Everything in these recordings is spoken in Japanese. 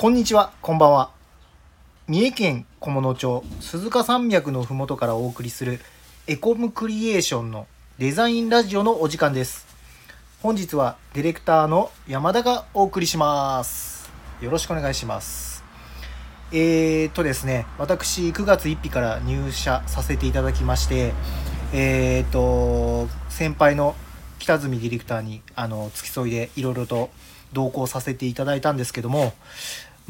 こんにちは、こんばんは。三重県菰野町鈴鹿山脈のふもとからお送りするエコムクリエーションのデザインラジオのお時間です。本日はディレクターの山田がお送りします。よろしくお願いします。えー、っとですね、私9月1日から入社させていただきまして、えー、っと、先輩の北住ディレクターにあの付き添いでいろいろと同行させていただいたんですけども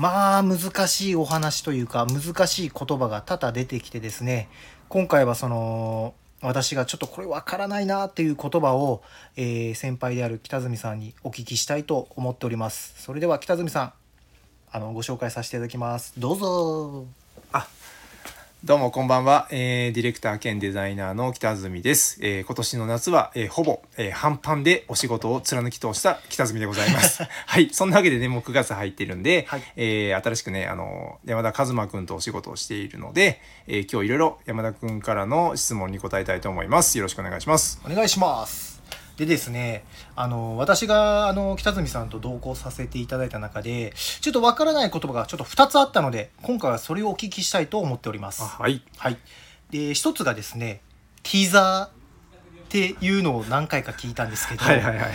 まあ難しいお話というか難しい言葉が多々出てきてですね。今回はその私がちょっとこれわからないなっていう言葉を、えー先輩である北住さんにお聞きしたいと思っております。それでは北住さんあのご紹介させていただきます。どうぞ。あどうもこんばんは、えーディレクター兼デザイナーの北住です、えー今年の夏は、えーほぼ、えー半々でお仕事を貫き通した北住でございます。はいそんなわけでねもう9月入ってるんで、はい。えー新しくねあの山田和馬くんとお仕事をしているので、えー今日いろいろ山田くんからの質問に答えたいと思います。よろしくお願いします。お願いしますでですねあの私があの北住さんと同行させていただいた中でちょっとわからない言葉がちょっと2つあったので今回はそれをお聞きしたいと思っております。あはい。はい。で一つがですねティザーっていうのを何回か聞いたんですけど、はいはいはい。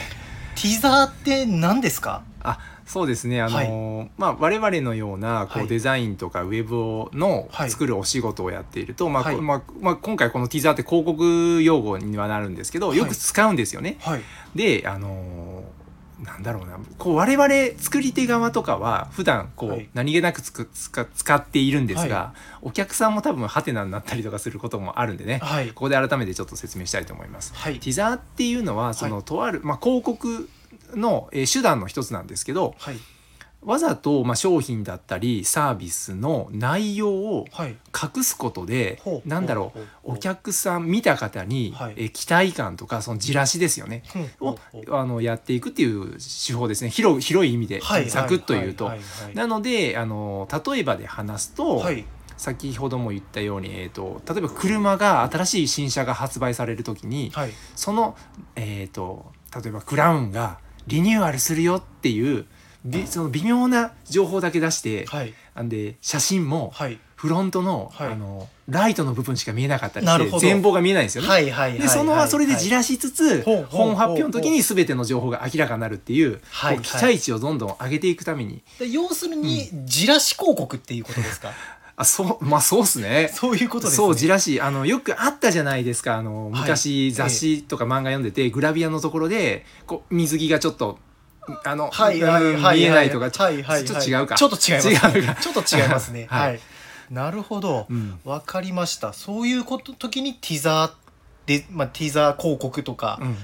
ティザーって何ですか？あそうですね。あのーまあ我々のようなこはい。うデザインとかウェブをのはい。作るお仕事をやっていると、まあはい。こまあまあ、今回このティザーって広告用語にはなるんですけどはい。よく使うんですよね。はい。であのーなんだろうな。こう我々作り手側とかは普段こう、はい。何気なくつく使使っているんですが、はお客さんも多分ハテナになったりとかすることもあるんでね、はい。ここで改めてちょっと説明したいと思います。はい。ティザーっていうのはその、はとある、まあ、広告の、えー手段の一つなんですけどはい。わざと、まあ、商品だったりサービスの内容をはい。隠すことでほうなんだろうお客さん見た方に、はい。えー期待感とかそのじらしですよね。をあのやっていくっていう手法ですね。広広い意味で、はいざくっと言うと。はいはい。なのであの例えばで話すと、はい。先ほども言ったように、えー、と例えば車が新しい新車が発売される時に、はい。その、えー、と例えばクラウンがリニューアルするよっていうびその微妙な情報だけ出して、はい。なんで写真もはい。フロントの,、はい。あのライトの部分しか見えなかったりなるほど。して前方が見えないんですよね。はいはいはいでそのはいそれでじらしつつ、ほうほうほう本発表の時に全ての情報が明らかになるっていう,、はい。こう期待値をどんどん上げていくために。で要するにじらし広告っていうことですか？あそうまあそうっすね。そういうことですね。そうじらしあのよくあったじゃないですか。あのはい。昔、雑誌とか漫画読んでて、グラビアのところでこう水着がちょっとあの、はいはいうんはい見えないとか、はいはいはい。ちょっと違うか。ちょっと違いますちょっと違いますね。は はいい。なるほど。うん。わかりました。そういうこと時にティザーでまあティザー広告とかうん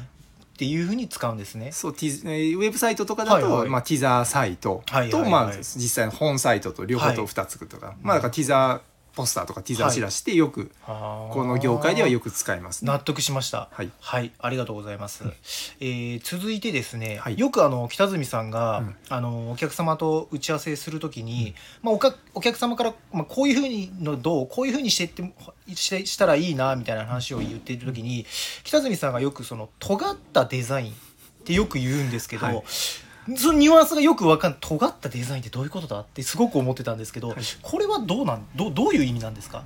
っていうふうに使うんですね。そうティウェブサイトとかだと、はいはい。まあ、ティザーサイトと、はいはいはい。まあ、実際の本サイトと両方と2つとか、まあだからティザーポスターとかティザーチラシってよく、ここの業界ではよく使います。ね。納得しました。はい、ありがとうございます、えー続いてですね、はい。よくあの北住さんが、うん。あのお客様と打ち合わせするときに、まあ、おかお客様から、まあ、こういうふうにのどうこういうふうにしてってもしてしたらいいなみたいな話を言っているときに北住さんがよくその尖ったデザインってよく言うんですけど、はいそのニュアンスがよくわかん尖ったデザインってどういうことだってすごく思ってたんですけど、はい。これはどうなんどうどういう意味なんですか？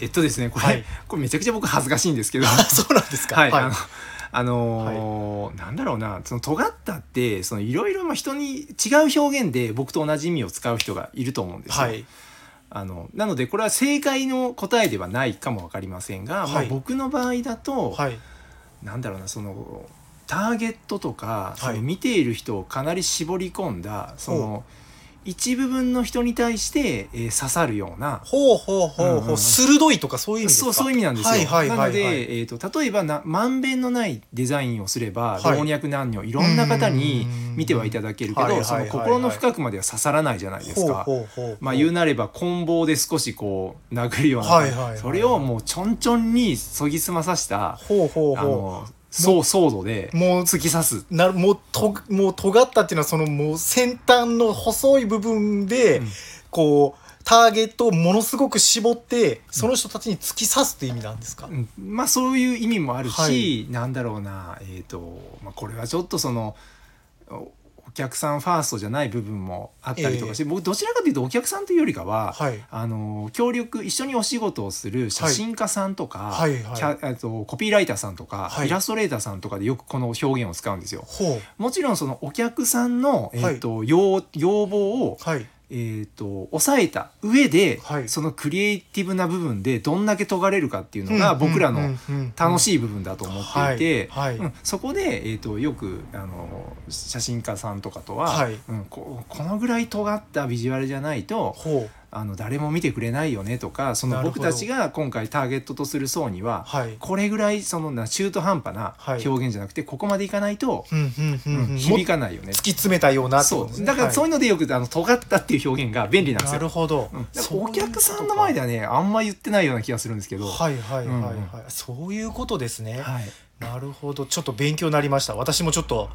えっとですねこれ,、はい。これめちゃくちゃ僕恥ずかしいんですけど。そうなんですか？はい、あのあのーなんだろうなその尖ったってそのいろいろまあ人に違う表現で僕と同じ意味を使う人がいると思うんですよ。はい。あのなのでこれは正解の答えではないかも分かりませんが、まあはい、僕の場合だと、はい。なんだろうなそのターゲットとか、い。その見ている人をかなり絞り込んだそほの一部分の人に対して、えー刺さるようなほうほうほうほう、うんうんうん。鋭いとかそういう意味ですか？そうそういう意味なんですよ。はいはいはいはい。なので、えー、と例えばなまんべんのないデザインをすれば、はい。老若男女いろんな方に見てはいただけるけど、その心の深くまでは刺さらないじゃないですか。まあ言うなれば棍棒で少しこう殴るような、はいはいはいそれをもうちょんちょんにそぎ澄まさしたほうほうほあのそうソードでうもう突き刺す。なもうともう尖ったっていうのはそのもう先端の細い部分で、うん。こうターゲットをものすごく絞ってその人たちに突き刺すっていう意味なんですか、うん。まあそういう意味もあるし、はい。なんだろうなえっ、と、まあ、これはちょっとその客さんファーストじゃない部分もあったりとかして、僕どちらかというとお客さんというよりかは、はい。あの協力一緒にお仕事をする写真家さんとか、はいはい。とコピーライターさんとか、はい。イラストレーターさんとかでよくこの表現を使うんですよ。ほもちろんそのお客さんの、えっと要要望をうはいえー、と抑えた上で、はい。そのクリエイティブな部分でどんだけ尖れるかっていうのが僕らの楽いしい部分だと思っていて、はいはい。うんそこで、えー、とよくあの写真家さんとかとは、はい。うん、ここのぐらい尖ったビジュアルじゃないとあの誰も見てくれないよねとかその僕たちが今回ターゲットとする層には、はい。これぐらいそのな中途半端なはい。表現じゃなくて、ここまでいかないと、響かないよね。突き詰めたようなそう。だからそういうはのでよくあの尖ったっていう表現が便利なんですなよ。るほど、うん。お客さんの前ではねあんま言ってないような気がするんですけど、はいはいはいはい、うんうん。そういうことですね、はい。なるほど。ちょっと勉強になりました。私もちょっと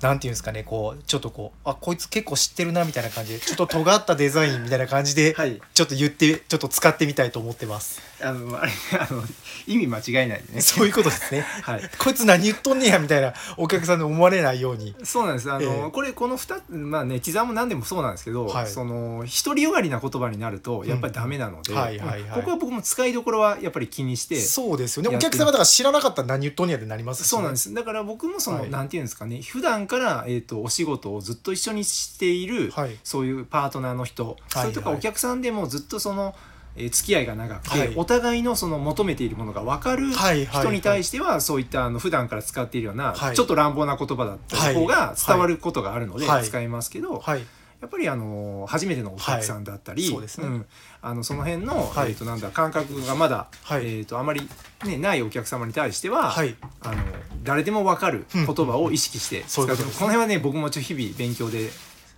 なんていうんですかねこうちょっとこうあこいつ結構知ってるなみたいな感じでちょっと尖ったデザインみたいな感じで、はい。ちょっと言ってちょっと使ってみたいと思ってます。あのあれあの意味間違いないでね。そういうことですね。はい。こいつ何言っとんねやみたいなお客さんに思われないように。そうなんです。あの、ええ。これこの2まあね刻も何でもそうなんですけど、はい。その独りよがりな言葉になるとやっぱりダメなので、うんはいはいはい。ここは僕も使いどころはやっぱり気にしてそうですよね。お客様だから知らなかったら何言っとんねやってなりますそうなんです。だから僕もその、はい。なんていうんですかね普段から、えー、とお仕事をずっと一緒にしている、はい。そういうパートナーの人、はいそれとかはいお客さんでもずっとその、えー付き合いが長くて、はい。お互いのその求めているものが分かるはいはい人に対してはそういったあの普段から使っているような、はい。ちょっと乱暴な言葉だったはい方が伝わることがあるのではい。使いますけど、はい。やっぱりあの初めてのお客さんだったり、はい。そうですね。ん。あのその辺の、はい。えー、となんだ感覚がまだ、はい。えー、とあまり、ね、ないお客様に対しては、はい。あの誰でも分かる言葉を意識して使ういうことですねこの辺はね僕もちょ日々勉強で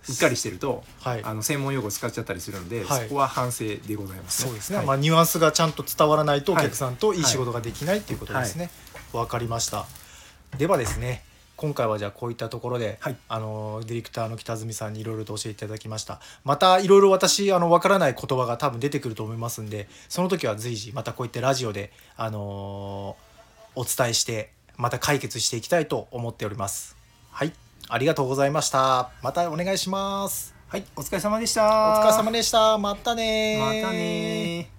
うっかりしてると、はい。あの専門用語使っちゃったりするので、はい。そこは反省でございます、そうですね、はい。まあ、ニュアンスがちゃんと伝わらないとおはい。客さんとい。い仕事ができないっていうことですね。わ、かりました。ではですね今回はじゃあこういったところで、はい。あのディレクターの北住さんにいろいろと教えていただきました。またいろいろ私あのわからない言葉が多分出てくると思いますんでその時は随時またこういったラジオで、あのお伝えしてまた解決していきたいと思っております。はい。ありがとうございました。またお願いします。はい、お疲れ様でした。お疲れ様でした。またねまたね